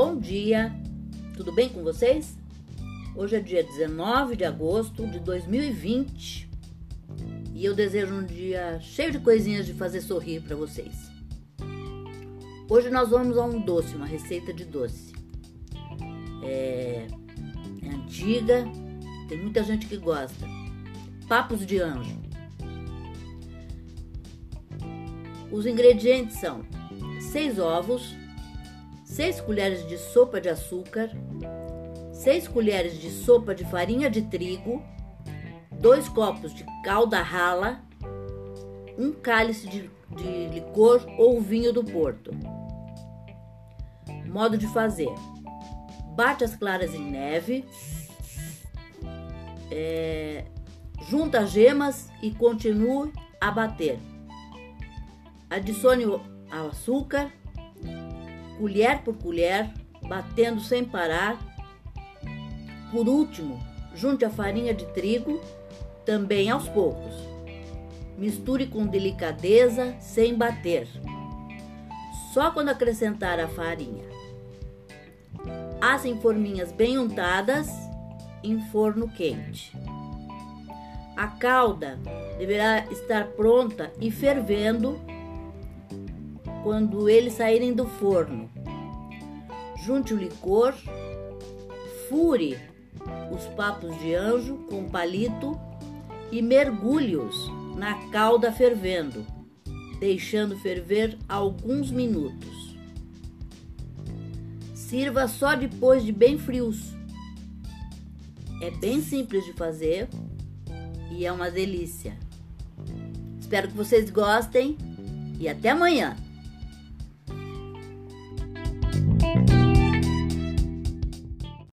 Bom dia, tudo bem com vocês? Hoje é dia 19 de agosto de 2020 e eu desejo um dia cheio de coisinhas de fazer sorrir para vocês. Hoje nós vamos a um doce, uma receita de doce. É, é antiga, tem muita gente que gosta. Papos de anjo. Os ingredientes são 6 ovos, 6 colheres de sopa de açúcar, 6 colheres de sopa de farinha de trigo, 2 copos de calda rala, um cálice de, de licor ou vinho do Porto. Modo de fazer: bate as claras em neve, é, junta as gemas e continue a bater. Adicione o açúcar, colher por colher, batendo sem parar. Por último, junte a farinha de trigo, também aos poucos. Misture com delicadeza, sem bater. Só quando acrescentar a farinha. Asse em forminhas bem untadas em forno quente. A calda deverá estar pronta e fervendo quando eles saírem do forno. Junte o licor, fure os papos de anjo com palito e mergulhe-os na calda fervendo, deixando ferver alguns minutos. Sirva só depois de bem frios. É bem simples de fazer e é uma delícia. Espero que vocês gostem e até amanhã!